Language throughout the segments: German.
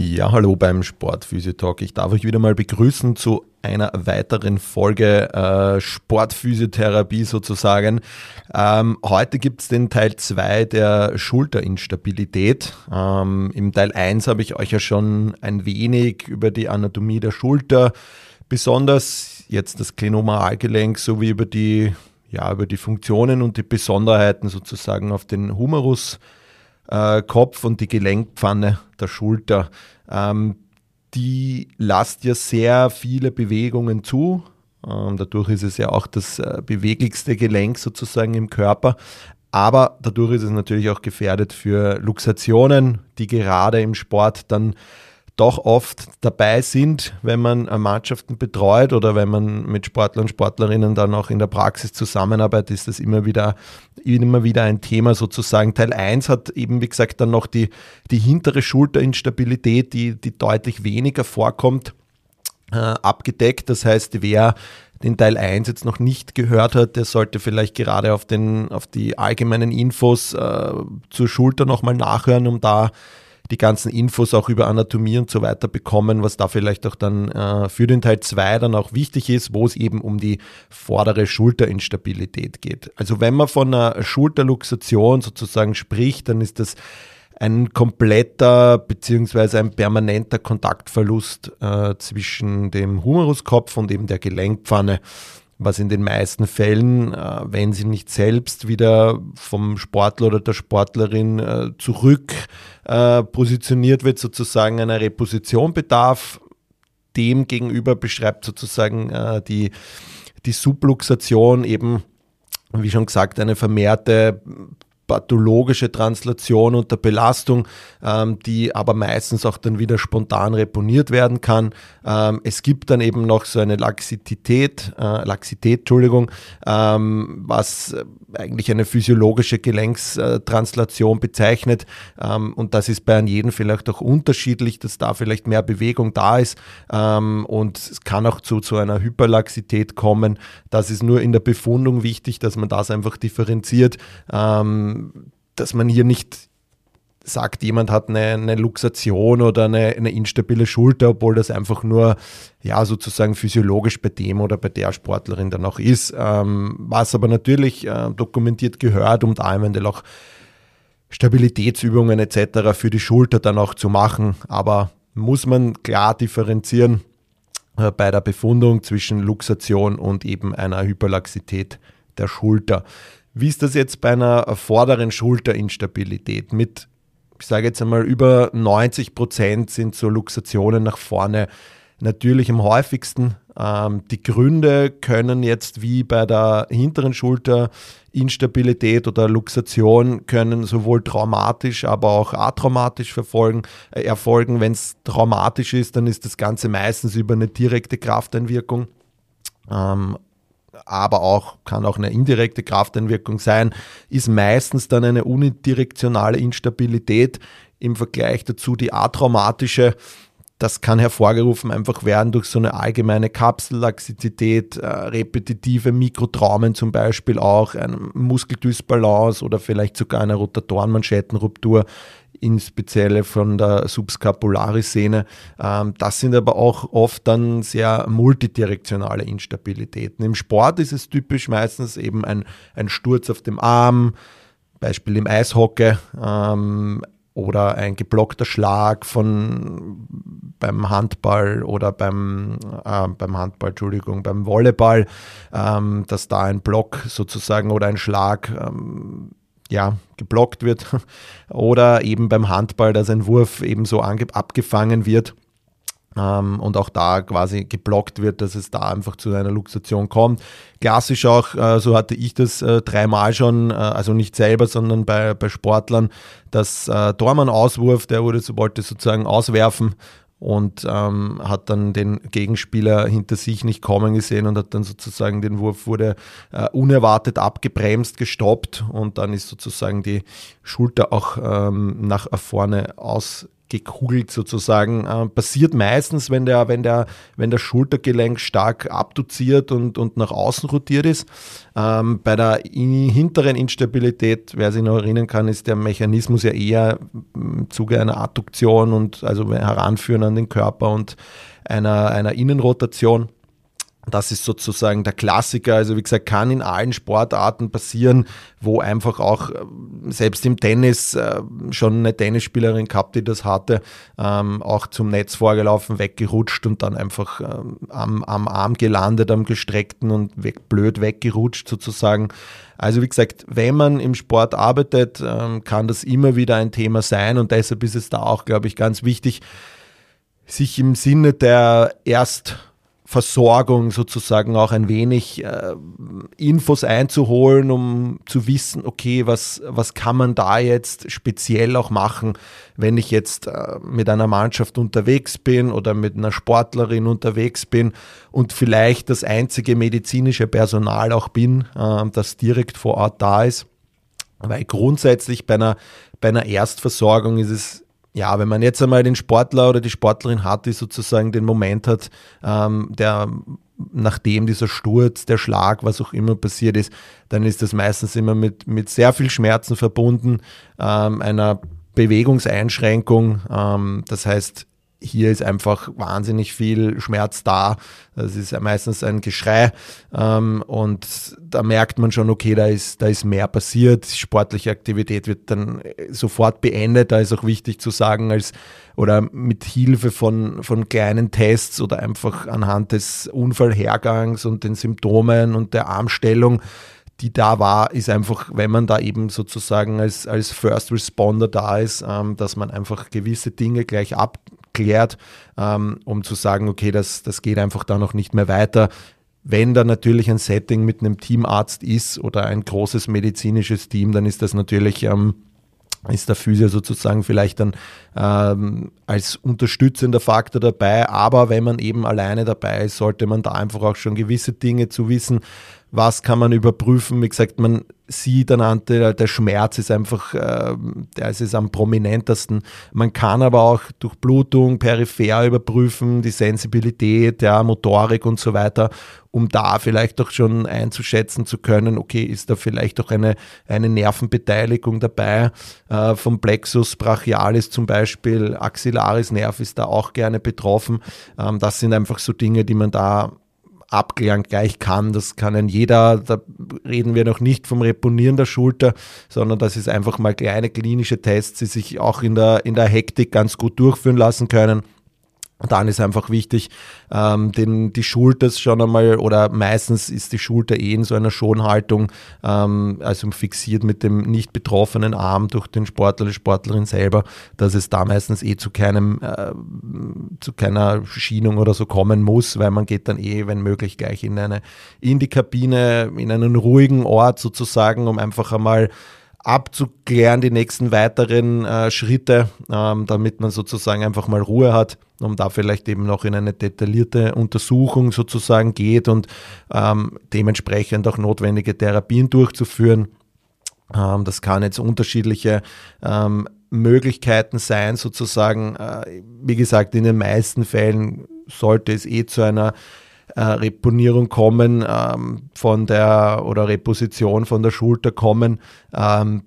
Ja, hallo beim Sportphysiotalk. Ich darf euch wieder mal begrüßen zu einer weiteren Folge äh, Sportphysiotherapie sozusagen. Ähm, heute gibt es den Teil 2 der Schulterinstabilität. Ähm, Im Teil 1 habe ich euch ja schon ein wenig über die Anatomie der Schulter, besonders jetzt das Klenomalgelenk sowie über die, ja, über die Funktionen und die Besonderheiten sozusagen auf den Humerus äh, Kopf und die Gelenkpfanne der Schulter. Ähm, die lasst ja sehr viele Bewegungen zu. Ähm, dadurch ist es ja auch das äh, beweglichste Gelenk sozusagen im Körper. Aber dadurch ist es natürlich auch gefährdet für Luxationen, die gerade im Sport dann doch oft dabei sind, wenn man äh, Mannschaften betreut oder wenn man mit Sportlern und Sportlerinnen dann auch in der Praxis zusammenarbeitet, ist das immer wieder, immer wieder ein Thema sozusagen. Teil 1 hat eben, wie gesagt, dann noch die, die hintere Schulterinstabilität, die, die deutlich weniger vorkommt, äh, abgedeckt. Das heißt, wer den Teil 1 jetzt noch nicht gehört hat, der sollte vielleicht gerade auf, den, auf die allgemeinen Infos äh, zur Schulter nochmal nachhören, um da die ganzen Infos auch über Anatomie und so weiter bekommen, was da vielleicht auch dann äh, für den Teil 2 dann auch wichtig ist, wo es eben um die vordere Schulterinstabilität geht. Also wenn man von einer Schulterluxation sozusagen spricht, dann ist das ein kompletter beziehungsweise ein permanenter Kontaktverlust äh, zwischen dem Humeruskopf und eben der Gelenkpfanne was in den meisten Fällen, äh, wenn sie nicht selbst wieder vom Sportler oder der Sportlerin äh, zurück äh, positioniert wird, sozusagen einer Reposition bedarf. Dem gegenüber beschreibt sozusagen die, die Subluxation eben, wie schon gesagt, eine vermehrte pathologische Translation unter Belastung, ähm, die aber meistens auch dann wieder spontan reponiert werden kann. Ähm, es gibt dann eben noch so eine Laxität, äh, Laxität, Entschuldigung, ähm, was eigentlich eine physiologische Gelenkstranslation bezeichnet. Ähm, und das ist bei jedem vielleicht auch unterschiedlich, dass da vielleicht mehr Bewegung da ist. Ähm, und es kann auch zu, zu einer Hyperlaxität kommen. Das ist nur in der Befundung wichtig, dass man das einfach differenziert. Dass man hier nicht sagt, jemand hat eine, eine Luxation oder eine, eine, instabile Schulter, obwohl das einfach nur ja sozusagen physiologisch bei dem oder bei der Sportlerin dann auch ist. Ähm, was aber natürlich äh, dokumentiert gehört, um da eventuell auch Stabilitätsübungen etc. für die Schulter dann auch zu machen. Aber muss man klar differenzieren äh, bei der Befundung zwischen Luxation und eben einer Hyperlaxität der Schulter. Wie ist das jetzt bei einer vorderen Schulterinstabilität? Mit, ich sage jetzt einmal, über 90 Prozent sind so Luxationen nach vorne natürlich am häufigsten. Ähm, die Gründe können jetzt wie bei der hinteren Schulterinstabilität oder Luxation können sowohl traumatisch, aber auch atraumatisch verfolgen, äh, erfolgen. Wenn es traumatisch ist, dann ist das Ganze meistens über eine direkte Krafteinwirkung. Ähm, aber auch kann auch eine indirekte Krafteinwirkung sein, ist meistens dann eine unidirektionale Instabilität im Vergleich dazu die atraumatische. Das kann hervorgerufen einfach werden durch so eine allgemeine Kapsellaxizität, äh, repetitive Mikrotraumen zum Beispiel auch, eine Muskeldysbalance oder vielleicht sogar eine Rotatorenmanschettenruptur insbesondere von der Subscapularis-Szene. Ähm, das sind aber auch oft dann sehr multidirektionale Instabilitäten. Im Sport ist es typisch meistens eben ein, ein Sturz auf dem Arm, Beispiel im Eishockey, ähm, oder ein geblockter Schlag von beim Handball oder beim, äh, beim Handball, Entschuldigung, beim Volleyball, ähm, dass da ein Block sozusagen oder ein Schlag ähm, ja, geblockt wird oder eben beim Handball, dass ein Wurf eben so abgefangen wird ähm, und auch da quasi geblockt wird, dass es da einfach zu einer Luxation kommt. Klassisch auch, äh, so hatte ich das äh, dreimal schon, äh, also nicht selber, sondern bei, bei Sportlern, dass äh, Dormann Auswurf, der wurde, wollte sozusagen auswerfen und ähm, hat dann den Gegenspieler hinter sich nicht kommen gesehen und hat dann sozusagen den Wurf wurde äh, unerwartet abgebremst, gestoppt und dann ist sozusagen die Schulter auch ähm, nach vorne aus gekugelt sozusagen. Äh, passiert meistens, wenn der, wenn, der, wenn der Schultergelenk stark abduziert und, und nach außen rotiert ist. Ähm, bei der in, hinteren Instabilität, wer sich noch erinnern kann, ist der Mechanismus ja eher im Zuge einer Adduktion und also Heranführen an den Körper und einer, einer Innenrotation. Das ist sozusagen der Klassiker. Also wie gesagt, kann in allen Sportarten passieren, wo einfach auch äh, selbst im Tennis äh, schon eine Tennisspielerin gehabt, die das hatte, ähm, auch zum Netz vorgelaufen, weggerutscht und dann einfach ähm, am, am Arm gelandet, am gestreckten und weg, blöd weggerutscht sozusagen. Also wie gesagt, wenn man im Sport arbeitet, ähm, kann das immer wieder ein Thema sein und deshalb ist es da auch, glaube ich, ganz wichtig, sich im Sinne der erst Versorgung sozusagen auch ein wenig äh, Infos einzuholen, um zu wissen, okay, was, was kann man da jetzt speziell auch machen, wenn ich jetzt äh, mit einer Mannschaft unterwegs bin oder mit einer Sportlerin unterwegs bin und vielleicht das einzige medizinische Personal auch bin, äh, das direkt vor Ort da ist. Weil grundsätzlich bei einer, bei einer Erstversorgung ist es ja, wenn man jetzt einmal den Sportler oder die Sportlerin hat, die sozusagen den Moment hat, ähm, der nachdem dieser Sturz, der Schlag, was auch immer passiert ist, dann ist das meistens immer mit, mit sehr viel Schmerzen verbunden, ähm, einer Bewegungseinschränkung. Ähm, das heißt, hier ist einfach wahnsinnig viel Schmerz da. Das ist meistens ein Geschrei ähm, und da merkt man schon, okay, da ist, da ist mehr passiert. Sportliche Aktivität wird dann sofort beendet. Da ist auch wichtig zu sagen, als oder mit Hilfe von, von kleinen Tests oder einfach anhand des Unfallhergangs und den Symptomen und der Armstellung die da war, ist einfach, wenn man da eben sozusagen als, als First Responder da ist, ähm, dass man einfach gewisse Dinge gleich ab, klärt, ähm, um zu sagen, okay, das, das geht einfach da noch nicht mehr weiter. Wenn da natürlich ein Setting mit einem Teamarzt ist oder ein großes medizinisches Team, dann ist das natürlich ähm, ist der Physio sozusagen vielleicht dann ähm, als unterstützender Faktor dabei. Aber wenn man eben alleine dabei ist, sollte man da einfach auch schon gewisse Dinge zu wissen, was kann man überprüfen. Wie gesagt, man sieht anhand der, der Schmerz ist einfach, äh, der ist am prominentesten. Man kann aber auch durch Blutung peripher überprüfen, die Sensibilität, ja, Motorik und so weiter, um da vielleicht auch schon einzuschätzen zu können, okay, ist da vielleicht auch eine, eine Nervenbeteiligung dabei, äh, vom Plexus brachialis zum Beispiel, Axillaris Nerv ist da auch gerne betroffen. Ähm, das sind einfach so Dinge, die man da abklären gleich kann. Das kann ein jeder, da reden wir noch nicht vom Reponieren der Schulter, sondern das ist einfach mal kleine klinische Tests, die sich auch in der, in der Hektik ganz gut durchführen lassen können. Und dann ist einfach wichtig, ähm, den, die Schulter schon einmal, oder meistens ist die Schulter eh in so einer Schonhaltung, ähm, also fixiert mit dem nicht betroffenen Arm durch den Sportler, die Sportlerin selber, dass es da meistens eh zu keinem, äh, zu keiner Schienung oder so kommen muss, weil man geht dann eh, wenn möglich, gleich in eine, in die Kabine, in einen ruhigen Ort sozusagen, um einfach einmal abzuklären, die nächsten weiteren äh, Schritte, ähm, damit man sozusagen einfach mal Ruhe hat, um da vielleicht eben noch in eine detaillierte Untersuchung sozusagen geht und ähm, dementsprechend auch notwendige Therapien durchzuführen. Ähm, das kann jetzt unterschiedliche ähm, Möglichkeiten sein, sozusagen. Äh, wie gesagt, in den meisten Fällen sollte es eh zu einer äh, Reponierung kommen ähm, von der oder Reposition von der Schulter kommen. Ähm,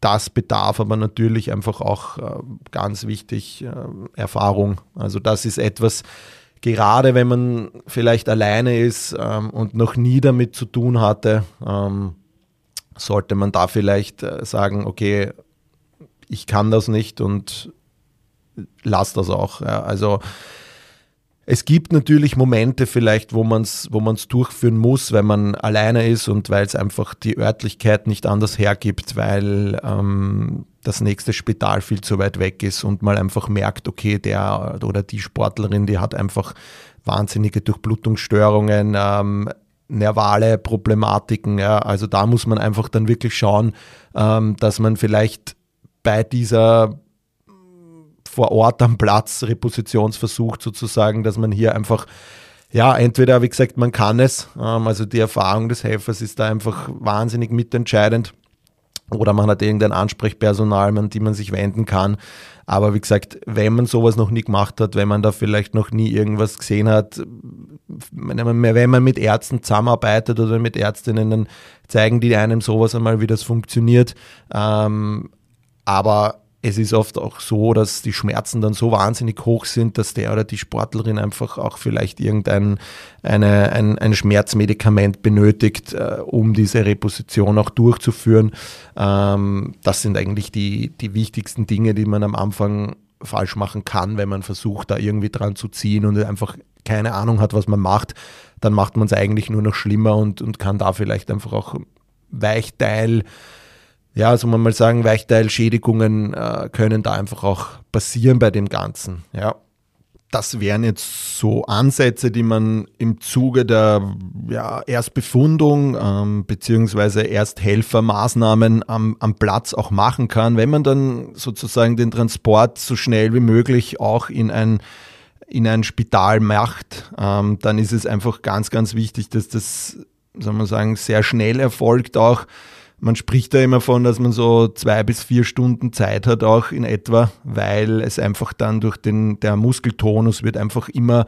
das bedarf aber natürlich einfach auch äh, ganz wichtig äh, Erfahrung. Also das ist etwas, gerade wenn man vielleicht alleine ist ähm, und noch nie damit zu tun hatte, ähm, sollte man da vielleicht äh, sagen, okay, ich kann das nicht und lass das auch. Ja. Also es gibt natürlich Momente vielleicht, wo man es wo man's durchführen muss, weil man alleine ist und weil es einfach die Örtlichkeit nicht anders hergibt, weil ähm, das nächste Spital viel zu weit weg ist und man einfach merkt, okay, der oder die Sportlerin, die hat einfach wahnsinnige Durchblutungsstörungen, ähm, nervale Problematiken. Ja. Also da muss man einfach dann wirklich schauen, ähm, dass man vielleicht bei dieser vor Ort am Platz Repositionsversuch sozusagen, dass man hier einfach ja, entweder, wie gesagt, man kann es, ähm, also die Erfahrung des Helfers ist da einfach wahnsinnig mitentscheidend. Oder man hat irgendein Ansprechpersonal, an die man sich wenden kann. Aber wie gesagt, wenn man sowas noch nie gemacht hat, wenn man da vielleicht noch nie irgendwas gesehen hat, wenn man mit Ärzten zusammenarbeitet oder mit Ärztinnen, dann zeigen die einem sowas einmal, wie das funktioniert. Ähm, aber es ist oft auch so, dass die Schmerzen dann so wahnsinnig hoch sind, dass der oder die Sportlerin einfach auch vielleicht irgendein eine, ein, ein Schmerzmedikament benötigt, äh, um diese Reposition auch durchzuführen. Ähm, das sind eigentlich die, die wichtigsten Dinge, die man am Anfang falsch machen kann, wenn man versucht, da irgendwie dran zu ziehen und einfach keine Ahnung hat, was man macht, dann macht man es eigentlich nur noch schlimmer und, und kann da vielleicht einfach auch Weichteil ja, also man mal sagen, Weichteilschädigungen äh, können da einfach auch passieren bei dem Ganzen. Ja. Das wären jetzt so Ansätze, die man im Zuge der ja, Erstbefundung ähm, beziehungsweise Ersthelfermaßnahmen am, am Platz auch machen kann, wenn man dann sozusagen den Transport so schnell wie möglich auch in ein, in ein Spital macht, ähm, dann ist es einfach ganz, ganz wichtig, dass das, soll man sagen, sehr schnell erfolgt auch man spricht da immer von, dass man so zwei bis vier Stunden Zeit hat, auch in etwa, weil es einfach dann durch den, der Muskeltonus wird einfach immer,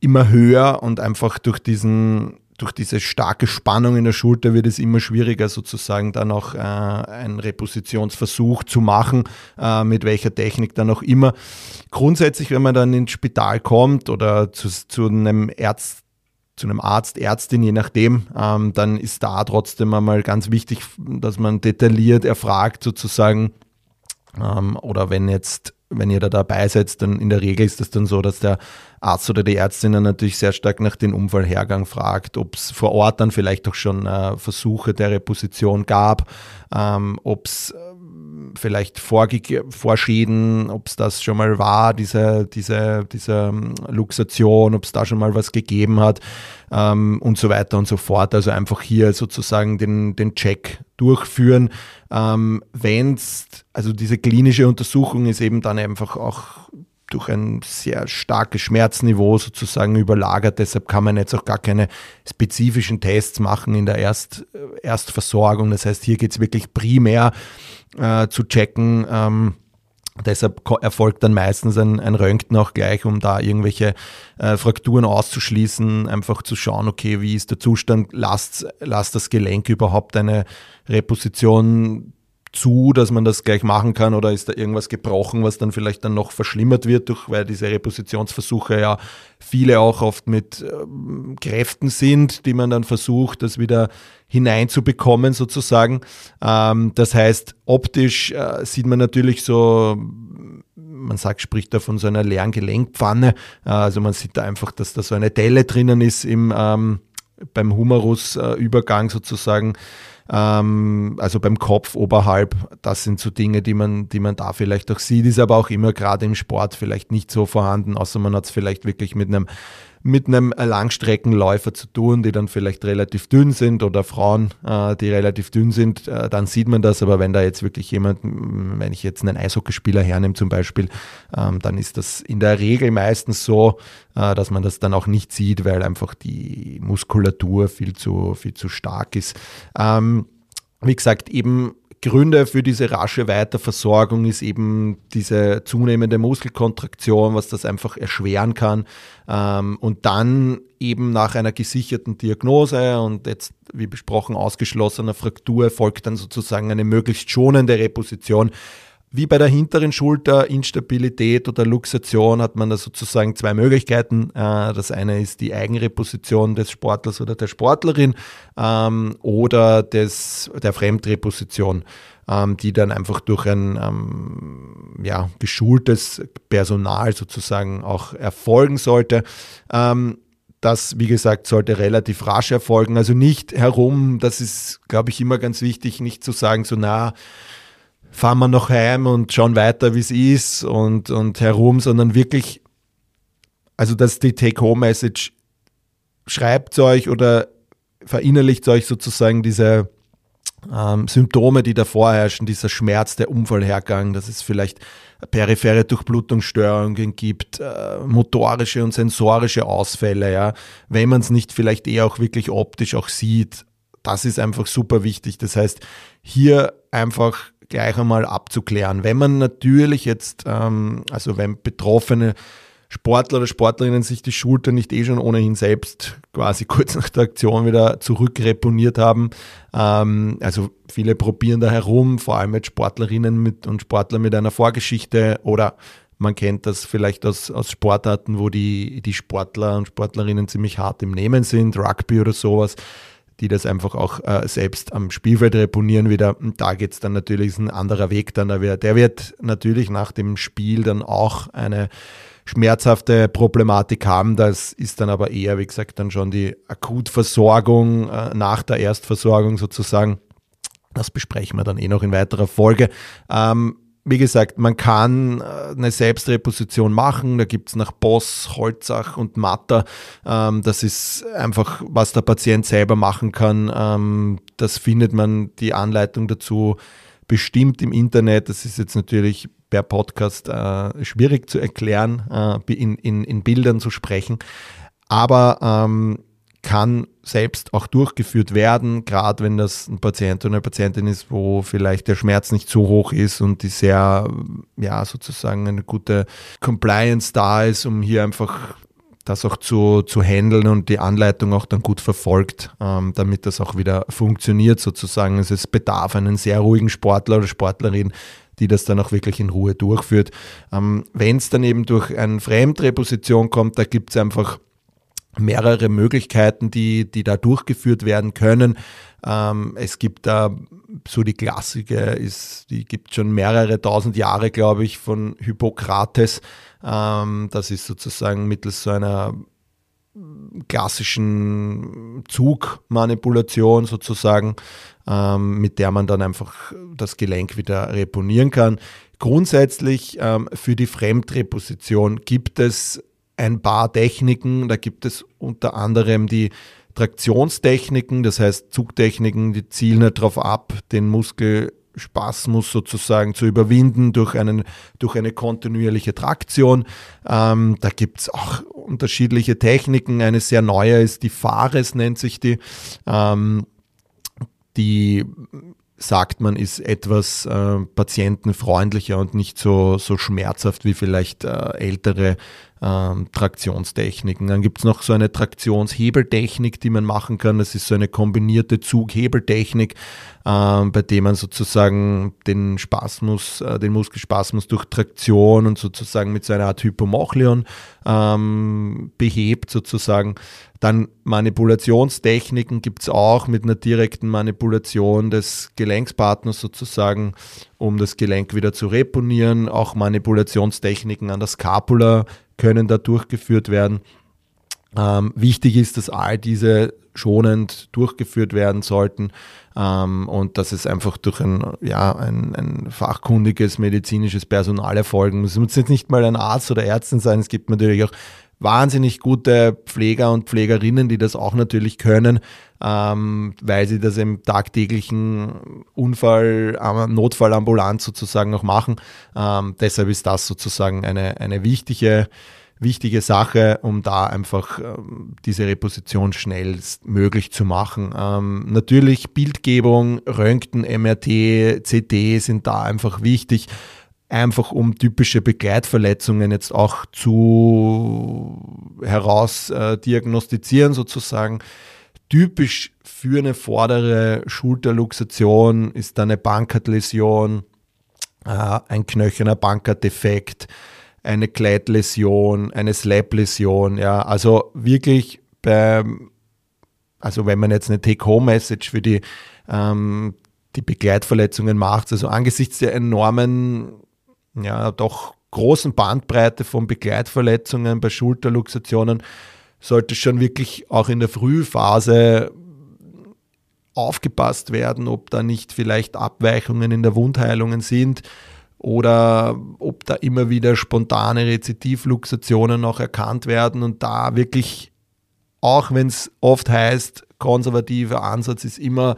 immer höher und einfach durch diesen, durch diese starke Spannung in der Schulter wird es immer schwieriger, sozusagen dann auch äh, einen Repositionsversuch zu machen, äh, mit welcher Technik dann auch immer. Grundsätzlich, wenn man dann ins Spital kommt oder zu, zu einem Arzt, zu einem Arzt, Ärztin, je nachdem, ähm, dann ist da trotzdem einmal ganz wichtig, dass man detailliert erfragt sozusagen, ähm, oder wenn jetzt, wenn ihr da dabei seid, dann in der Regel ist das dann so, dass der Arzt oder die Ärztin dann natürlich sehr stark nach dem Unfallhergang fragt, ob es vor Ort dann vielleicht auch schon äh, Versuche der Reposition gab, ähm, ob es vielleicht Vorschäden, ob es das schon mal war, diese, diese, diese ähm, Luxation, ob es da schon mal was gegeben hat ähm, und so weiter und so fort. Also einfach hier sozusagen den, den Check durchführen. Ähm, Wenn es, also diese klinische Untersuchung ist eben dann einfach auch durch ein sehr starkes Schmerzniveau sozusagen überlagert. Deshalb kann man jetzt auch gar keine spezifischen Tests machen in der Erst, Erstversorgung. Das heißt, hier geht es wirklich primär äh, zu checken. Ähm, Deshalb erfolgt dann meistens ein, ein Röntgen auch gleich, um da irgendwelche äh, Frakturen auszuschließen, einfach zu schauen, okay, wie ist der Zustand, lasst, lasst das Gelenk überhaupt eine Reposition zu, dass man das gleich machen kann oder ist da irgendwas gebrochen, was dann vielleicht dann noch verschlimmert wird, durch, weil diese Repositionsversuche ja viele auch oft mit ähm, Kräften sind, die man dann versucht, das wieder hineinzubekommen sozusagen. Ähm, das heißt, optisch äh, sieht man natürlich so, man sagt, spricht da von so einer leeren Gelenkpfanne. Äh, also man sieht da einfach, dass da so eine Delle drinnen ist im, ähm, beim Humerusübergang sozusagen ähm, also beim Kopf oberhalb. Das sind so Dinge, die man, die man da vielleicht auch sieht, ist aber auch immer gerade im Sport vielleicht nicht so vorhanden, außer man hat es vielleicht wirklich mit einem mit einem Langstreckenläufer zu tun, die dann vielleicht relativ dünn sind oder Frauen, äh, die relativ dünn sind, äh, dann sieht man das. Aber wenn da jetzt wirklich jemand, wenn ich jetzt einen Eishockeyspieler hernehme zum Beispiel, ähm, dann ist das in der Regel meistens so, äh, dass man das dann auch nicht sieht, weil einfach die Muskulatur viel zu, viel zu stark ist. Ähm, wie gesagt, eben Gründe für diese rasche Weiterversorgung ist eben diese zunehmende Muskelkontraktion, was das einfach erschweren kann. Ähm, und dann eben nach einer gesicherten Diagnose und jetzt, wie besprochen, ausgeschlossener Fraktur folgt dann sozusagen eine möglichst schonende Reposition. Wie bei der hinteren Schulter, Instabilität oder Luxation hat man da sozusagen zwei Möglichkeiten. Äh, das eine ist die Eigenreposition des Sportlers oder der Sportlerin ähm, oder des, der Fremdreposition, ähm, die dann einfach durch ein ähm, ja, geschultes Personal sozusagen auch erfolgen sollte. Das, wie gesagt, sollte relativ rasch erfolgen. Also nicht herum, das ist, glaube ich, immer ganz wichtig, nicht zu sagen, so na, fahren wir noch heim und schauen weiter, wie es ist und, und herum, sondern wirklich, also das ist die Take-Home-Message, schreibt euch oder verinnerlicht euch sozusagen diese, ähm, Symptome, die da vorherrschen, dieser Schmerz, der Unfallhergang, dass es vielleicht periphere Durchblutungsstörungen gibt, äh, motorische und sensorische Ausfälle, ja, wenn man es nicht vielleicht eher auch wirklich optisch auch sieht, das ist einfach super wichtig. Das heißt, hier einfach gleich einmal abzuklären. Wenn man natürlich jetzt, ähm, also wenn Betroffene Sportler oder Sportlerinnen sich die Schulter nicht eh schon ohnehin selbst quasi kurz nach der Aktion wieder zurückreponiert haben. Ähm, also viele probieren da herum, vor allem jetzt Sportlerinnen mit und Sportler mit einer Vorgeschichte oder man kennt das vielleicht aus, aus Sportarten, wo die, die Sportler und Sportlerinnen ziemlich hart im Nehmen sind, Rugby oder sowas die das einfach auch äh, selbst am Spielfeld reponieren wieder. Und da geht es dann natürlich ein anderer Weg dann. Der wird natürlich nach dem Spiel dann auch eine schmerzhafte Problematik haben. Das ist dann aber eher, wie gesagt, dann schon die Akutversorgung äh, nach der Erstversorgung sozusagen. Das besprechen wir dann eh noch in weiterer Folge. Ähm, wie gesagt, man kann äh, eine Selbstreposition machen. Da gibt es nach Boss, Holzach und Matter. Ähm, das ist einfach, was der Patient selber machen kann. Ähm, das findet man, die Anleitung dazu bestimmt im Internet. Das ist jetzt natürlich per Podcast äh, schwierig zu erklären, äh, in, in, in Bildern zu sprechen. Aber ähm, kann selbst auch durchgeführt werden, gerade wenn das ein Patient oder eine Patientin ist, wo vielleicht der Schmerz nicht so hoch ist und die sehr, ja, sozusagen eine gute Compliance da ist, um hier einfach das auch zu, zu handeln und die Anleitung auch dann gut verfolgt, ähm, damit das auch wieder funktioniert sozusagen. Es bedarf einen sehr ruhigen Sportler oder Sportlerin, die das dann auch wirklich in Ruhe durchführt. Ähm, Wenn es dann eben durch eine Fremdreposition kommt, da gibt es einfach mehrere Möglichkeiten, die, die da durchgeführt werden können. Ähm, es gibt da so die Klassiker, ist, die gibt schon mehrere tausend Jahre, glaube ich, von Hippokrates. Ähm, das ist sozusagen mittels so einer klassischen Zugmanipulation sozusagen, ähm, mit der man dann einfach das Gelenk wieder reponieren kann. Grundsätzlich ähm, für die Fremdreposition gibt es ein paar Techniken. Da gibt es unter anderem die Traktionstechniken, das heißt Zugtechniken, die zielen darauf ab, den Muskelspasmus sozusagen zu überwinden durch, einen, durch eine kontinuierliche Traktion. Ähm, da gibt es auch unterschiedliche Techniken. Eine sehr neue ist die Fares, nennt sich die. Ähm, die sagt man, ist etwas äh, patientenfreundlicher und nicht so, so schmerzhaft wie vielleicht äh, ältere ähm, Traktionstechniken. Dann gibt es noch so eine Traktionshebeltechnik, die man machen kann. Das ist so eine kombinierte Zughebeltechnik, ähm, bei der man sozusagen den Spasmus, äh, den Muskelspasmus durch Traktion und sozusagen mit so einer Art Hypomachlion ähm, behebt sozusagen. Dann Manipulationstechniken gibt es auch mit einer direkten Manipulation des Gelenkspartners sozusagen, um das Gelenk wieder zu reponieren. Auch Manipulationstechniken an der Scapula können da durchgeführt werden. Ähm, wichtig ist, dass all diese schonend durchgeführt werden sollten ähm, und dass es einfach durch ein, ja, ein, ein fachkundiges medizinisches Personal erfolgen muss. Es muss jetzt nicht mal ein Arzt oder Ärztin sein, es gibt natürlich auch wahnsinnig gute Pfleger und Pflegerinnen, die das auch natürlich können, ähm, weil sie das im tagtäglichen Unfall, Notfallambulanz sozusagen auch machen. Ähm, deshalb ist das sozusagen eine, eine wichtige, wichtige Sache, um da einfach ähm, diese Reposition schnellstmöglich zu machen. Ähm, natürlich Bildgebung, Röntgen, MRT, CT sind da einfach wichtig einfach um typische Begleitverletzungen jetzt auch zu herausdiagnostizieren sozusagen. Typisch für eine vordere Schulterluxation ist dann eine Bankardläsion, äh, ein knöcherner Bankardefekt, eine Gleitläsion, eine Slap-Läsion. Ja, also wirklich beim, also wenn man jetzt eine Take-Home-Message für die, ähm, die Begleitverletzungen macht, also angesichts der enormen ja, doch großen Bandbreite von Begleitverletzungen bei Schulterluxationen. Sollte schon wirklich auch in der Frühphase aufgepasst werden, ob da nicht vielleicht Abweichungen in der Wundheilungen sind oder ob da immer wieder spontane Rezidivluxationen noch erkannt werden und da wirklich, auch wenn es oft heißt, konservativer Ansatz ist immer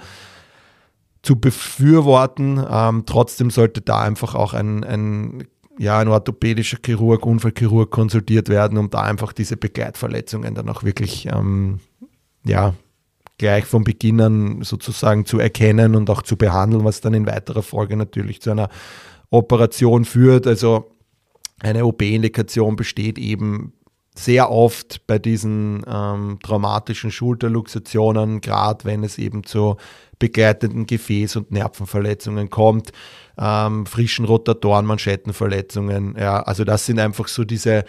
zu befürworten. Ähm, trotzdem sollte da einfach auch ein, ein, ja, ein orthopädischer Chirurg, Unfallchirurg konsultiert werden, um da einfach diese Begleitverletzungen dann auch wirklich ähm, ja, gleich von Beginn an sozusagen zu erkennen und auch zu behandeln, was dann in weiterer Folge natürlich zu einer Operation führt. Also eine OP-Indikation besteht eben sehr oft bei diesen ähm, traumatischen Schulterluxationen, gerade wenn es eben zu begleitenden Gefäß- und Nervenverletzungen kommt, ähm, frischen Rotatoren, Manschettenverletzungen. Ja, also das sind einfach so diese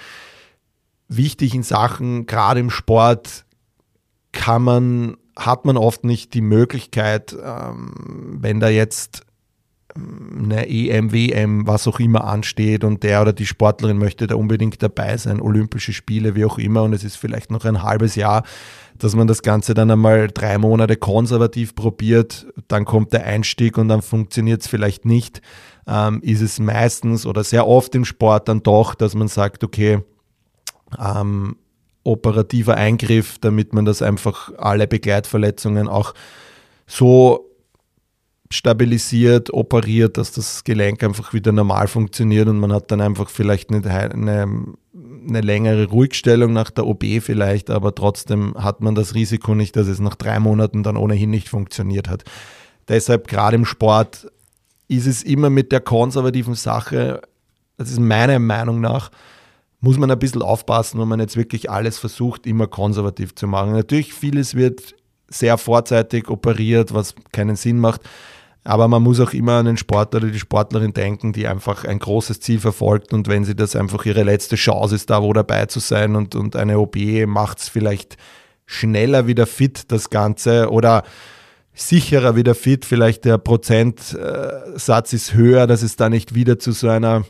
wichtigen Sachen. Gerade im Sport kann man, hat man oft nicht die Möglichkeit, ähm, wenn da jetzt eine EM, WM, was auch immer ansteht und der oder die Sportlerin möchte da unbedingt dabei sein, Olympische Spiele, wie auch immer. Und es ist vielleicht noch ein halbes Jahr, dass man das Ganze dann einmal drei Monate konservativ probiert, dann kommt der Einstieg und dann funktioniert es vielleicht nicht, ähm, ist es meistens oder sehr oft im Sport dann doch, dass man sagt, okay, ähm, operativer Eingriff, damit man das einfach alle Begleitverletzungen auch so stabilisiert, operiert, dass das Gelenk einfach wieder normal funktioniert und man hat dann einfach vielleicht eine, eine, eine längere Ruhigstellung nach der OB vielleicht, aber trotzdem hat man das Risiko nicht, dass es nach drei Monaten dann ohnehin nicht funktioniert hat. Deshalb gerade im Sport ist es immer mit der konservativen Sache, das ist meiner Meinung nach, muss man ein bisschen aufpassen, wenn man jetzt wirklich alles versucht, immer konservativ zu machen. Natürlich, vieles wird sehr vorzeitig operiert, was keinen Sinn macht. Aber man muss auch immer an den Sportler oder die Sportlerin denken, die einfach ein großes Ziel verfolgt und wenn sie das einfach ihre letzte Chance ist, da wo dabei zu sein und, und eine OP macht es vielleicht schneller wieder fit, das Ganze, oder sicherer wieder fit, vielleicht der Prozentsatz ist höher, dass es da nicht wieder zu so einer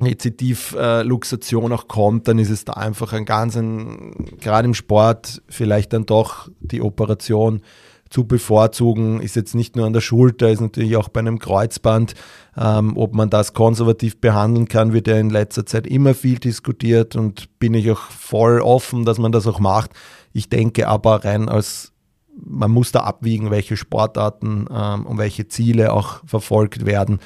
Rezitivluxation auch kommt, dann ist es da einfach ein ganz, ein, gerade im Sport, vielleicht dann doch die Operation zu bevorzugen, ist jetzt nicht nur an der Schulter, ist natürlich auch bei einem Kreuzband. Ähm, ob man das konservativ behandeln kann, wird ja in letzter Zeit immer viel diskutiert und bin ich auch voll offen, dass man das auch macht. Ich denke aber rein als man muss da abwiegen, welche Sportarten ähm, und welche Ziele auch verfolgt werden,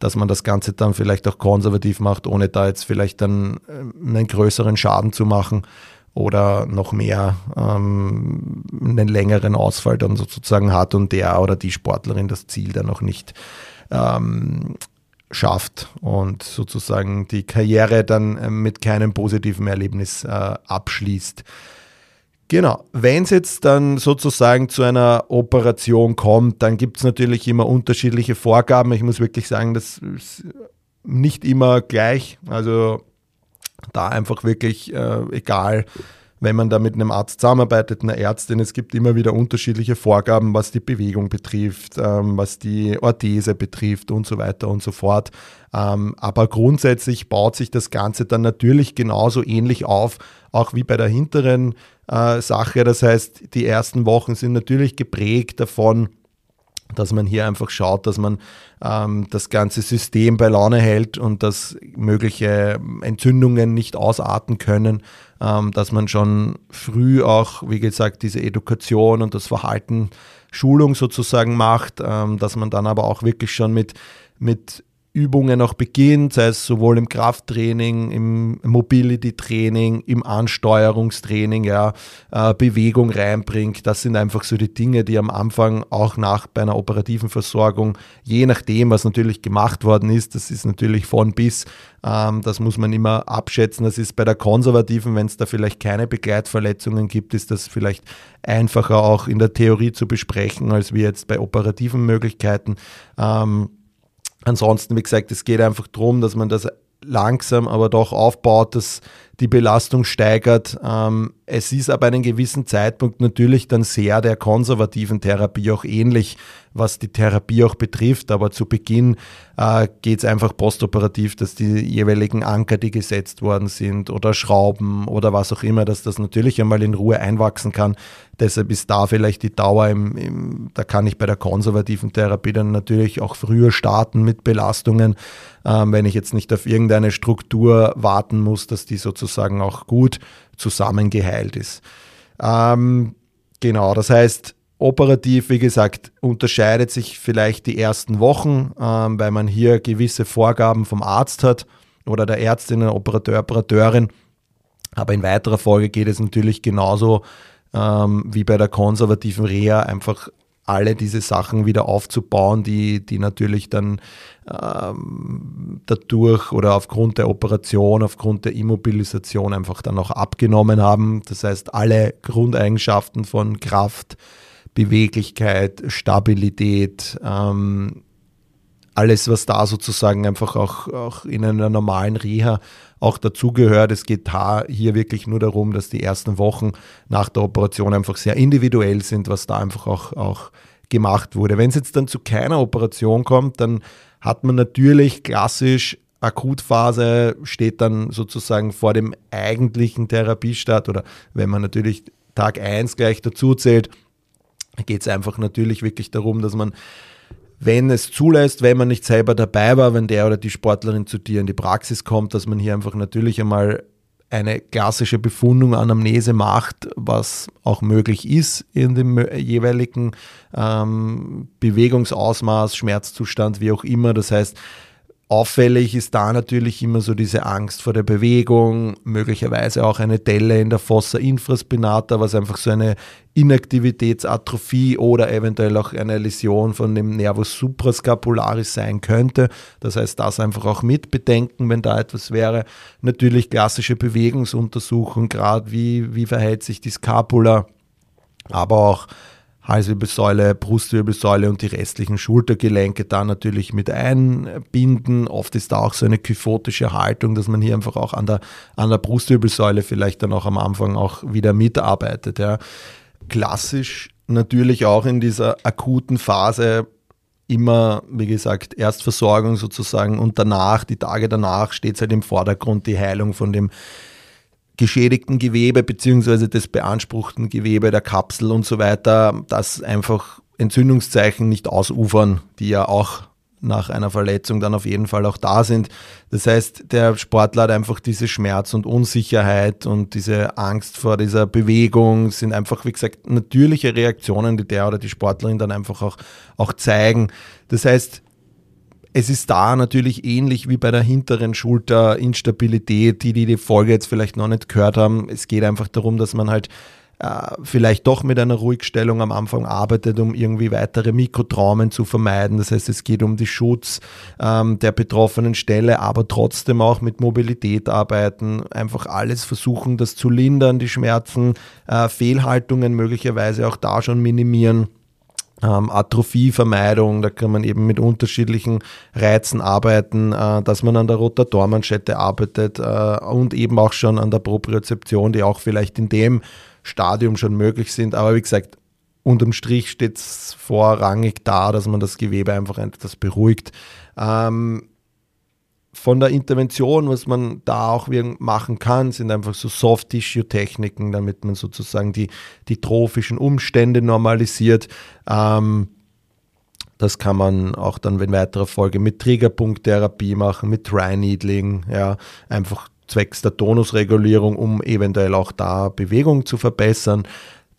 dass man das Ganze dann vielleicht auch konservativ macht, ohne da jetzt vielleicht dann äh, einen größeren Schaden zu machen oder noch mehr ähm, einen längeren Ausfall dann sozusagen hat und der oder die Sportlerin das Ziel dann noch nicht ähm, schafft und sozusagen die Karriere dann äh, mit keinem positiven Erlebnis äh, abschließt. Genau, wenn es jetzt dann sozusagen zu einer Operation kommt, dann gibt es natürlich immer unterschiedliche Vorgaben. Ich muss wirklich sagen, das ist nicht immer gleich. Also da einfach wirklich, äh, egal, wenn man da mit einem Arzt zusammenarbeitet, einer Ärztin, es gibt immer wieder unterschiedliche Vorgaben, was die Bewegung betrifft, ähm, was die Orthese betrifft und so weiter und so fort. Ähm, aber grundsätzlich baut sich das Ganze dann natürlich genauso ähnlich auf, auch wie bei der hinteren äh, Sache. Das heißt, die ersten Wochen sind natürlich geprägt davon, dass man hier einfach schaut, dass man ähm, das ganze System bei Laune hält und dass mögliche Entzündungen nicht ausarten können, ähm, dass man schon früh auch, wie gesagt, diese Education und das Verhalten Schulung sozusagen macht, ähm, dass man dann aber auch wirklich schon mit, mit Übungen auch beginnt, sei es sowohl im Krafttraining, im Mobility-Training, im Ansteuerungstraining, ja, äh, Bewegung reinbringt. Das sind einfach so die Dinge, die am Anfang auch nach bei einer operativen Versorgung, je nachdem, was natürlich gemacht worden ist, das ist natürlich von bis, ähm, das muss man immer abschätzen. Das ist bei der konservativen, wenn es da vielleicht keine Begleitverletzungen gibt, ist das vielleicht einfacher auch in der Theorie zu besprechen, als wie jetzt bei operativen Möglichkeiten. Ähm, Ansonsten, wie gesagt, es geht einfach darum, dass man das langsam aber doch aufbaut, dass die Belastung steigert. Ähm, es ist aber einen gewissen Zeitpunkt natürlich dann sehr der konservativen Therapie auch ähnlich, was die Therapie auch betrifft. Aber zu Beginn äh, geht es einfach postoperativ, dass die jeweiligen Anker, die gesetzt worden sind oder Schrauben oder was auch immer, dass das natürlich einmal in Ruhe einwachsen kann. Deshalb ist da vielleicht die Dauer, im, im, da kann ich bei der konservativen Therapie dann natürlich auch früher starten mit Belastungen, ähm, wenn ich jetzt nicht auf irgendeine Struktur warten muss, dass die sozusagen auch gut zusammengeheilt ist. Ähm, genau, das heißt, Operativ, wie gesagt, unterscheidet sich vielleicht die ersten Wochen, ähm, weil man hier gewisse Vorgaben vom Arzt hat oder der Ärztin, Operateur, Operateurin. Aber in weiterer Folge geht es natürlich genauso ähm, wie bei der konservativen Reha, einfach alle diese Sachen wieder aufzubauen, die, die natürlich dann ähm, dadurch oder aufgrund der Operation, aufgrund der Immobilisation einfach dann auch abgenommen haben. Das heißt, alle Grundeigenschaften von Kraft, Beweglichkeit, Stabilität, ähm, alles, was da sozusagen einfach auch, auch in einer normalen Reha auch dazugehört. Es geht hier wirklich nur darum, dass die ersten Wochen nach der Operation einfach sehr individuell sind, was da einfach auch, auch gemacht wurde. Wenn es jetzt dann zu keiner Operation kommt, dann hat man natürlich klassisch Akutphase, steht dann sozusagen vor dem eigentlichen Therapiestart oder wenn man natürlich Tag 1 gleich dazu zählt, geht es einfach natürlich wirklich darum, dass man, wenn es zulässt, wenn man nicht selber dabei war, wenn der oder die Sportlerin zu dir in die Praxis kommt, dass man hier einfach natürlich einmal eine klassische Befundung Anamnese macht, was auch möglich ist in dem jeweiligen ähm, Bewegungsausmaß, Schmerzzustand, wie auch immer. Das heißt, Auffällig ist da natürlich immer so diese Angst vor der Bewegung, möglicherweise auch eine Delle in der Fossa infraspinata, was einfach so eine Inaktivitätsatrophie oder eventuell auch eine Läsion von dem Nervus suprascapularis sein könnte. Das heißt, das einfach auch mit bedenken, wenn da etwas wäre. Natürlich klassische Bewegungsuntersuchung, gerade wie, wie verhält sich die Scapula, aber auch Halswirbelsäule, Brustwirbelsäule und die restlichen Schultergelenke da natürlich mit einbinden. Oft ist da auch so eine kyphotische Haltung, dass man hier einfach auch an der, an der Brustwirbelsäule vielleicht dann auch am Anfang auch wieder mitarbeitet. Ja. Klassisch natürlich auch in dieser akuten Phase immer, wie gesagt, Erstversorgung sozusagen und danach, die Tage danach, steht es halt im Vordergrund die Heilung von dem geschädigten Gewebe beziehungsweise des beanspruchten Gewebe der Kapsel und so weiter, dass einfach Entzündungszeichen nicht ausufern, die ja auch nach einer Verletzung dann auf jeden Fall auch da sind. Das heißt, der Sportler hat einfach diese Schmerz und Unsicherheit und diese Angst vor dieser Bewegung sind einfach, wie gesagt, natürliche Reaktionen, die der oder die Sportlerin dann einfach auch, auch zeigen. Das heißt, es ist da natürlich ähnlich wie bei der hinteren Schulterinstabilität, die, die die Folge jetzt vielleicht noch nicht gehört haben. Es geht einfach darum, dass man halt äh, vielleicht doch mit einer Ruhigstellung am Anfang arbeitet, um irgendwie weitere Mikrotraumen zu vermeiden. Das heißt, es geht um den Schutz ähm, der betroffenen Stelle, aber trotzdem auch mit Mobilität arbeiten, einfach alles versuchen, das zu lindern, die Schmerzen, äh, Fehlhaltungen möglicherweise auch da schon minimieren ähm, Atrophievermeidung, da kann man eben mit unterschiedlichen Reizen arbeiten, äh, dass man an der Rotatormanschette arbeitet äh, und eben auch schon an der Propriozeption, die auch vielleicht in dem Stadium schon möglich sind. Aber wie gesagt, unterm Strich steht es vorrangig da, dass man das Gewebe einfach etwas beruhigt. Ähm, von der Intervention, was man da auch machen kann, sind einfach so Soft-Tissue-Techniken, damit man sozusagen die, die trophischen Umstände normalisiert. Ähm, das kann man auch dann in weiterer Folge mit Triggerpunkttherapie machen, mit Dry Needling, ja, einfach zwecks der Tonusregulierung, um eventuell auch da Bewegung zu verbessern.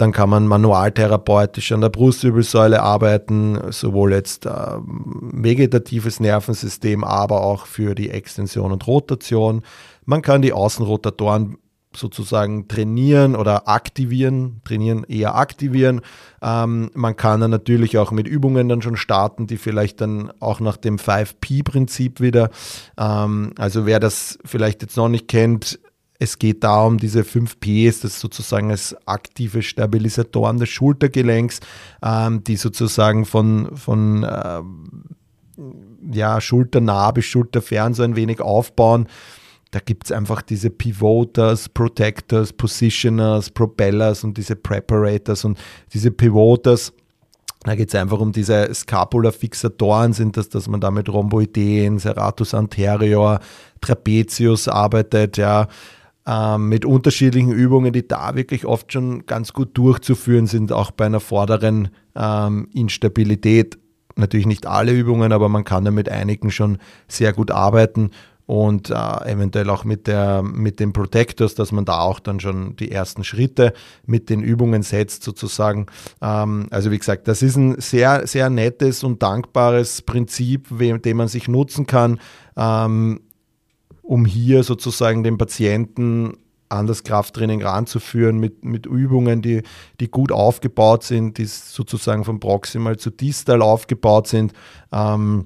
Dann kann man manualtherapeutisch an der Brustwirbelsäule arbeiten, sowohl jetzt äh, vegetatives Nervensystem, aber auch für die Extension und Rotation. Man kann die Außenrotatoren sozusagen trainieren oder aktivieren, trainieren eher aktivieren. Ähm, man kann dann natürlich auch mit Übungen dann schon starten, die vielleicht dann auch nach dem 5P-Prinzip wieder, ähm, also wer das vielleicht jetzt noch nicht kennt, es geht da um diese 5 Ps, das sozusagen als aktive Stabilisatoren des Schultergelenks, ähm, die sozusagen von, von äh, ja, schulternah bis schulterfern so ein wenig aufbauen. Da gibt es einfach diese Pivoters, Protectors, Positioners, Propellers und diese Preparators und diese Pivoters. Da geht es einfach um diese Scapula-Fixatoren, sind das, dass man da mit Rhomboideen, Serratus anterior, Trapezius arbeitet, ja ähm, mit unterschiedlichen Übungen, die da wirklich oft schon ganz gut durchzuführen sind, auch bei einer vorderen ähm, Instabilität. Natürlich nicht alle Übungen, aber man kann da mit einigen schon sehr gut arbeiten. und äh, eventuell auch mit, der, mit den Protectors, dass man da auch dann schon die ersten Schritte mit den Übungen setzt sozusagen. Ähm, also wie gesagt, das ist ein sehr, sehr nettes und dankbares Prinzip, dem man sich nutzen kann, ähm, um hier sozusagen den Patienten an das Krafttraining ranzuführen mit, mit Übungen, die, die gut aufgebaut sind, die sozusagen von proximal zu distal aufgebaut sind. Ähm,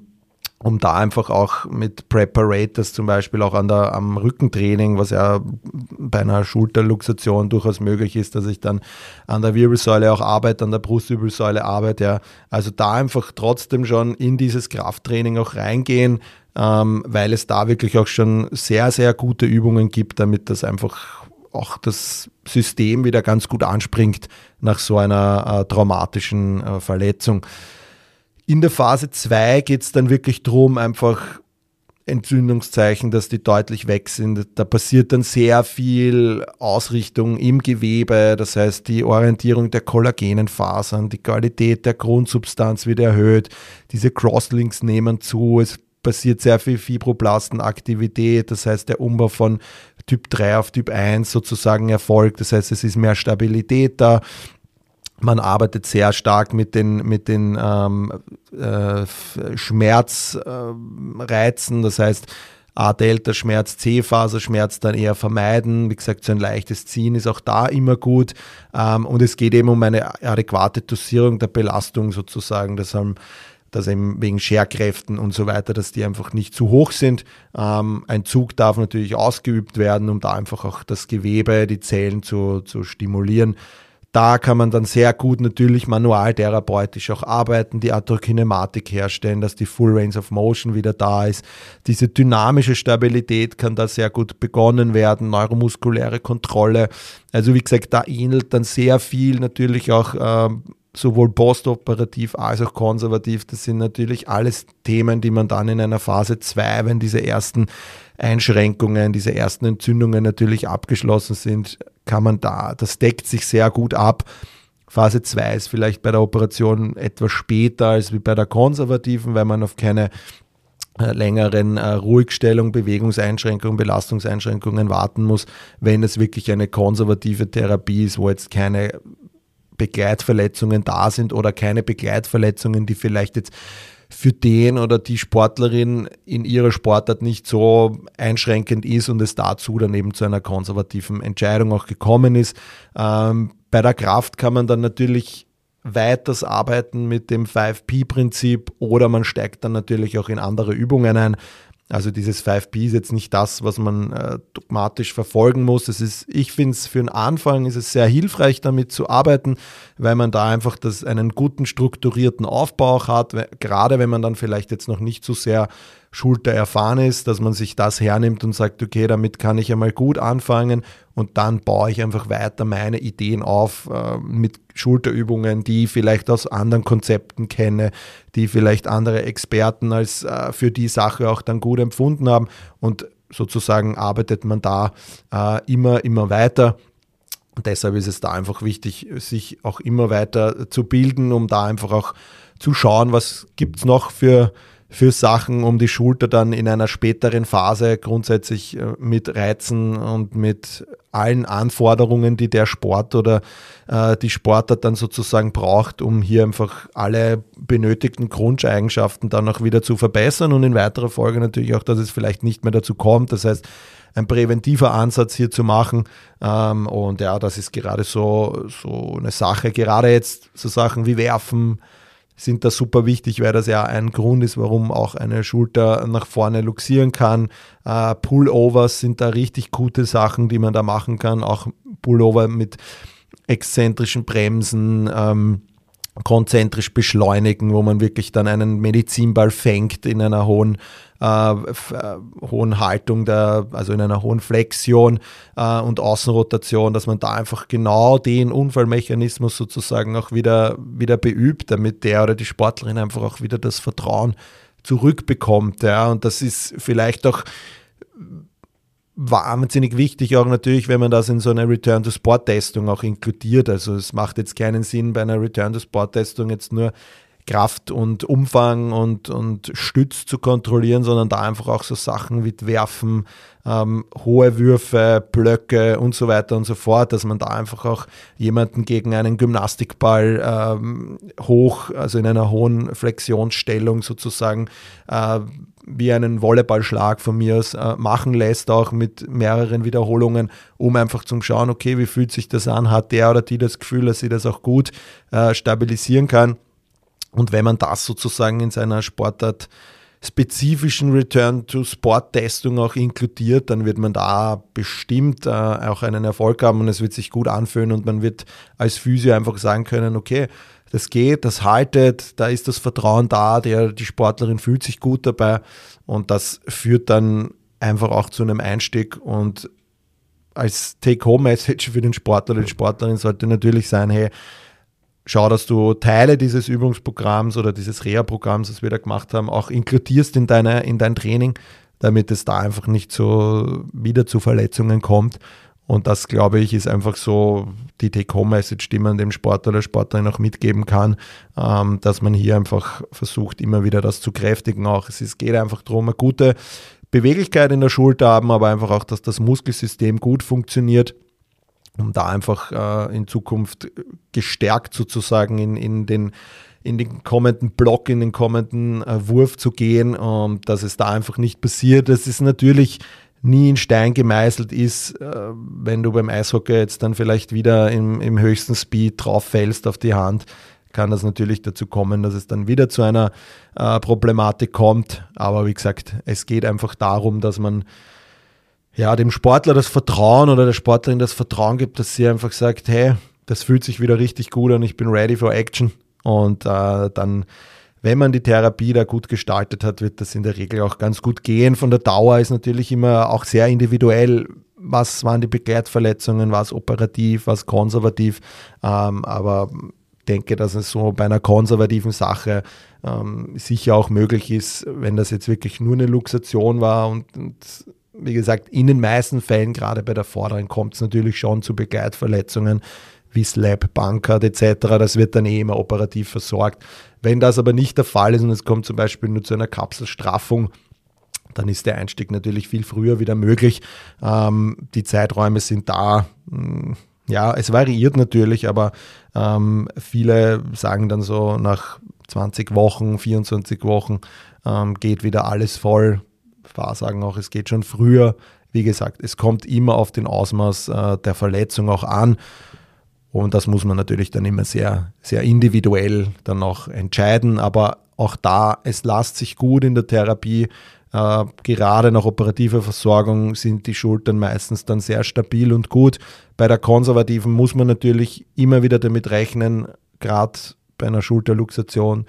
um da einfach auch mit Preparators zum Beispiel auch an der, am Rückentraining, was ja bei einer Schulterluxation durchaus möglich ist, dass ich dann an der Wirbelsäule auch arbeite, an der Brustwirbelsäule arbeite. Ja. Also da einfach trotzdem schon in dieses Krafttraining auch reingehen, ähm, weil es da wirklich auch schon sehr, sehr gute Übungen gibt, damit das einfach auch das System wieder ganz gut anspringt nach so einer äh, traumatischen äh, Verletzung. In der Phase 2 geht es dann wirklich darum, einfach Entzündungszeichen, dass die deutlich weg sind. Da passiert dann sehr viel Ausrichtung im Gewebe, das heißt die Orientierung der Kollagenenfasern, die Qualität der Grundsubstanz wird erhöht, diese Crosslinks nehmen zu, es passiert sehr viel Fibroblastenaktivität, das heißt der Umbau von Typ 3 auf Typ 1 sozusagen erfolgt, das heißt es ist mehr Stabilität da, man arbeitet sehr stark mit den, mit den ähm, äh, Schmerzreizen, das heißt A-Delta-Schmerz, C-Faserschmerz dann eher vermeiden. Wie gesagt, so ein leichtes Ziehen ist auch da immer gut. Ähm, und es geht eben um eine adäquate Dosierung der Belastung sozusagen, dass, ähm, dass eben wegen Scherkräften und so weiter, dass die einfach nicht zu hoch sind. Ähm, ein Zug darf natürlich ausgeübt werden, um da einfach auch das Gewebe, die Zellen zu, zu stimulieren. Da kann man dann sehr gut natürlich manualtherapeutisch auch arbeiten, die Atrokinematik herstellen, dass die Full Range of Motion wieder da ist. Diese dynamische Stabilität kann da sehr gut begonnen werden, neuromuskuläre Kontrolle. Also wie gesagt, da ähnelt dann sehr viel natürlich auch ähm, sowohl postoperativ als auch konservativ. Das sind natürlich alles Themen, die man dann in einer Phase 2, wenn diese ersten Einschränkungen, diese ersten Entzündungen natürlich abgeschlossen sind, kann man da, das deckt sich sehr gut ab. Phase 2 ist vielleicht bei der Operation etwas später als wie bei der konservativen, weil man auf keine äh, längeren äh, Ruhigstellung, Bewegungseinschränkungen, Belastungseinschränkungen warten muss, wenn es wirklich eine konservative Therapie ist, wo jetzt keine Begleitverletzungen da sind oder keine Begleitverletzungen, die vielleicht jetzt für den oder die Sportlerin in ihrer Sportart nicht so einschränkend ist und es dazu dann eben zu einer konservativen Entscheidung auch gekommen ist. Ähm, bei der Kraft kann man dann natürlich weiters arbeiten mit dem 5P-Prinzip oder man steigt dann natürlich auch in andere Übungen ein. Also dieses 5P ist jetzt nicht das, was man äh, dogmatisch verfolgen muss. Es ist, ich finde es für den Anfang ist es sehr hilfreich, damit zu arbeiten, weil man da einfach das, einen guten strukturierten Aufbau hat, gerade wenn man dann vielleicht jetzt noch nicht so sehr Schulter erfahren ist, dass man sich das hernimmt und sagt, okay, damit kann ich einmal gut anfangen und dann baue ich einfach weiter meine Ideen auf äh, mit Schulterübungen, die vielleicht aus anderen Konzepten kenne, die vielleicht andere Experten als äh, für die Sache auch dann gut empfunden haben und sozusagen arbeitet man da äh, immer, immer weiter. Und deshalb ist es da einfach wichtig, sich auch immer weiter zu bilden, um da einfach auch zu schauen, was gibt es noch für für Sachen um die Schulter dann in einer späteren Phase grundsätzlich äh, mit Reizen und mit allen Anforderungen, die der Sport oder äh, die Sportart dann sozusagen braucht, um hier einfach alle benötigten Grundeigenschaften dann auch wieder zu verbessern und in weiterer Folge natürlich auch, dass es vielleicht nicht mehr dazu kommt. Das heißt, ein präventiver Ansatz hier zu machen. Ähm, und ja, das ist gerade so, so eine Sache. Gerade jetzt so Sachen wie Werfen, sind da super wichtig, weil das ja ein Grund ist, warum auch eine Schulter nach vorne luxieren kann. Äh, Pullovers sind da richtig gute Sachen, die man da machen kann. Auch Pullover mit exzentrischen Bremsen. Ähm, konzentrisch beschleunigen, wo man wirklich dann einen Medizinball fängt in einer hohen, äh, äh, hohen Haltung, der, also in einer hohen Flexion äh, und Außenrotation, dass man da einfach genau den Unfallmechanismus sozusagen auch wieder, wieder beübt, damit der oder die Sportlerin einfach auch wieder das Vertrauen zurückbekommt. Ja. Und das ist vielleicht auch wahnsinnig wichtig, auch natürlich, wenn man das in so eine Return-to-Sport-Testung auch inkludiert. Also es macht jetzt keinen Sinn, bei einer Return-to-Sport-Testung jetzt nur Kraft und Umfang und, und Stütz zu kontrollieren, sondern da einfach auch so Sachen wie Werfen, ähm, hohe Würfe, Blöcke und so weiter und so fort, dass man da einfach auch jemanden gegen einen Gymnastikball ähm, hoch, also in einer hohen Flexionsstellung sozusagen, äh, wie einen Volleyballschlag von mir aus äh, machen lässt, auch mit mehreren Wiederholungen, um einfach zu schauen, okay, wie fühlt sich das an? Hat der oder die das Gefühl, dass sie das auch gut äh, stabilisieren kann? Und wenn man das sozusagen in seiner Sportart spezifischen Return-to-Sport-Testung auch inkludiert, dann wird man da bestimmt äh, auch einen Erfolg haben und es wird sich gut anfühlen und man wird als Physio einfach sagen können, okay, das geht, das haltet, da ist das Vertrauen da, der, die Sportlerin fühlt sich gut dabei und das führt dann einfach auch zu einem Einstieg und als Take-Home-Message für den Sportler oder die Sportlerin sollte natürlich sein, hey, schau, dass du Teile dieses Übungsprogramms oder dieses Reha-Programms, das wir da gemacht haben, auch inkludierst in, deine, in dein Training, damit es da einfach nicht so wieder zu Verletzungen kommt. Und das, glaube ich, ist einfach so die Take-Home-Message, die man dem Sportler oder Sportlerin auch mitgeben kann, ähm, dass man hier einfach versucht, immer wieder das zu kräftigen. Auch es geht einfach darum, eine gute Beweglichkeit in der Schulter haben, aber einfach auch, dass das Muskelsystem gut funktioniert um da einfach äh, in Zukunft gestärkt sozusagen in, in den in den kommenden Block, in den kommenden äh, Wurf zu gehen, ähm, dass es da einfach nicht passiert. Das ist natürlich nie in Stein gemeißelt ist, äh, wenn du beim Eishockey jetzt dann vielleicht wieder im, im höchsten Speed drauf fällst auf die Hand, kann das natürlich dazu kommen, dass es dann wieder zu einer äh, Problematik kommt. Aber wie gesagt, es geht einfach darum, dass man ja, dem Sportler das Vertrauen oder der Sportlerin das Vertrauen gibt, dass sie einfach sagt, hey, das fühlt sich wieder richtig gut an, ich bin ready for action. Und äh, dann, wenn man die Therapie da gut gestaltet hat, wird das in der Regel auch ganz gut gehen. Von der Dauer ist natürlich immer auch sehr individuell, was waren die Begleitverletzungen, was operativ, was konservativ. Ähm, aber denke, dass es so bei einer konservativen Sache ähm, sicher auch möglich ist, wenn das jetzt wirklich nur eine Luxation war und, und wie gesagt, in den meisten Fällen, gerade bei der Vorderen, kommt es natürlich schon zu Begleitverletzungen wie Slap, Bankert etc. Das wird dann eh immer operativ versorgt. Wenn das aber nicht der Fall ist und es kommt zum Beispiel nur zu einer Kapselstraffung, dann ist der Einstieg natürlich viel früher wieder möglich. Ähm, die Zeiträume sind da. Hm, ja, es variiert natürlich, aber ähm, viele sagen dann so nach 20 Wochen, 24 Wochen ähm, geht wieder alles voll sagen auch, es geht schon früher. Wie gesagt, es kommt immer auf den Ausmaß äh, der Verletzung auch an. Und das muss man natürlich dann immer sehr, sehr individuell dann auch entscheiden. Aber auch da, es lässt sich gut in der Therapie. Äh, gerade nach operativer Versorgung sind die Schultern meistens dann sehr stabil und gut. Bei der konservativen muss man natürlich immer wieder damit rechnen, gerade bei einer Schulterluxation,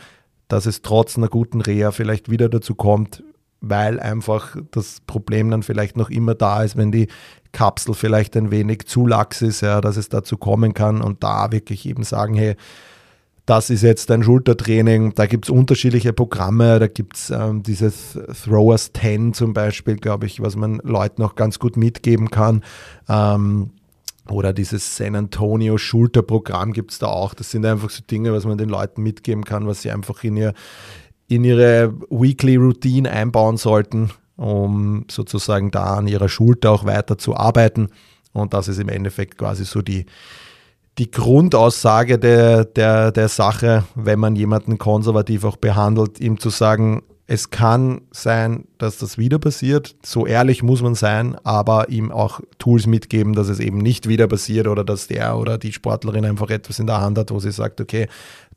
dass es trotz einer guten Reha vielleicht wieder dazu kommt, weil einfach das Problem dann vielleicht noch immer da ist, wenn die Kapsel vielleicht ein wenig zu lax ist, ja, dass es dazu kommen kann und da wirklich eben sagen, hey, das ist jetzt ein Schultertraining, da gibt es unterschiedliche Programme, da gibt es ähm, dieses Throwers 10 zum Beispiel, glaube ich, was man Leuten auch ganz gut mitgeben kann. Ähm, oder dieses San Antonio Schulterprogramm gibt es da auch. Das sind einfach so Dinge, was man den Leuten mitgeben kann, was sie einfach in ihr, in ihre Weekly Routine einbauen sollten, um sozusagen da an ihrer Schulter auch weiter zu arbeiten. Und das ist im Endeffekt quasi so die, die Grundaussage der, der, der Sache, wenn man jemanden konservativ auch behandelt, ihm zu sagen, es kann sein, dass das wieder passiert. So ehrlich muss man sein, aber ihm auch Tools mitgeben, dass es eben nicht wieder passiert oder dass der oder die Sportlerin einfach etwas in der Hand hat, wo sie sagt, okay,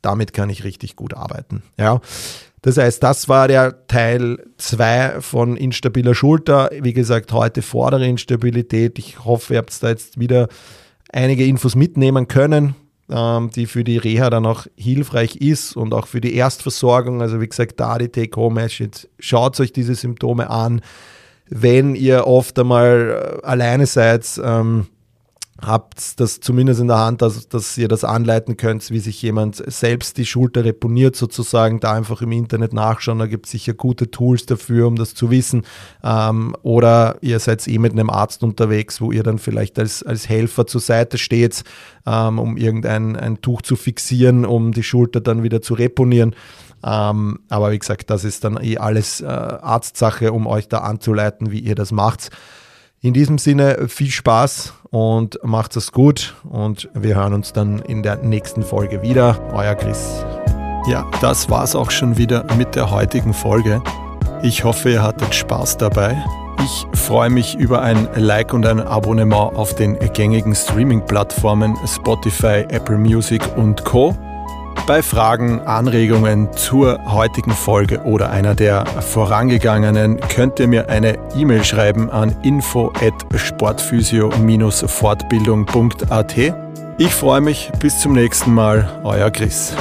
damit kann ich richtig gut arbeiten. Ja. Das heißt, das war der Teil 2 von instabiler Schulter. Wie gesagt, heute vordere Instabilität. Ich hoffe, ihr habt da jetzt wieder einige Infos mitnehmen können, ähm, die für die Reha dann auch hilfreich ist und auch für die Erstversorgung. Also wie gesagt, da die Take-Home-Message. Schaut euch diese Symptome an. Wenn ihr oft einmal alleine seid, ähm, habt das zumindest in der Hand, dass, dass ihr das anleiten könnt, wie sich jemand selbst die Schulter reponiert sozusagen, da einfach im Internet nachschauen, da gibt es sicher gute Tools dafür, um das zu wissen. Ähm, oder ihr seid eh mit einem Arzt unterwegs, wo ihr dann vielleicht als, als Helfer zur Seite steht, ähm, um irgendein ein Tuch zu fixieren, um die Schulter dann wieder zu reponieren. Ähm, aber wie gesagt, das ist dann eh alles äh, Arztsache, um euch da anzuleiten, wie ihr das macht. In diesem Sinne viel Spaß und macht es gut und wir hören uns dann in der nächsten Folge wieder. Euer Chris. Ja, das war's auch schon wieder mit der heutigen Folge. Ich hoffe, ihr hattet Spaß dabei. Ich freue mich über ein Like und ein Abonnement auf den gängigen Streaming-Plattformen Spotify, Apple Music und Co. Bei Fragen, Anregungen zur heutigen Folge oder einer der vorangegangenen könnt ihr mir eine E-Mail schreiben an info at sportphysio-fortbildung.at. Ich freue mich, bis zum nächsten Mal, euer Chris.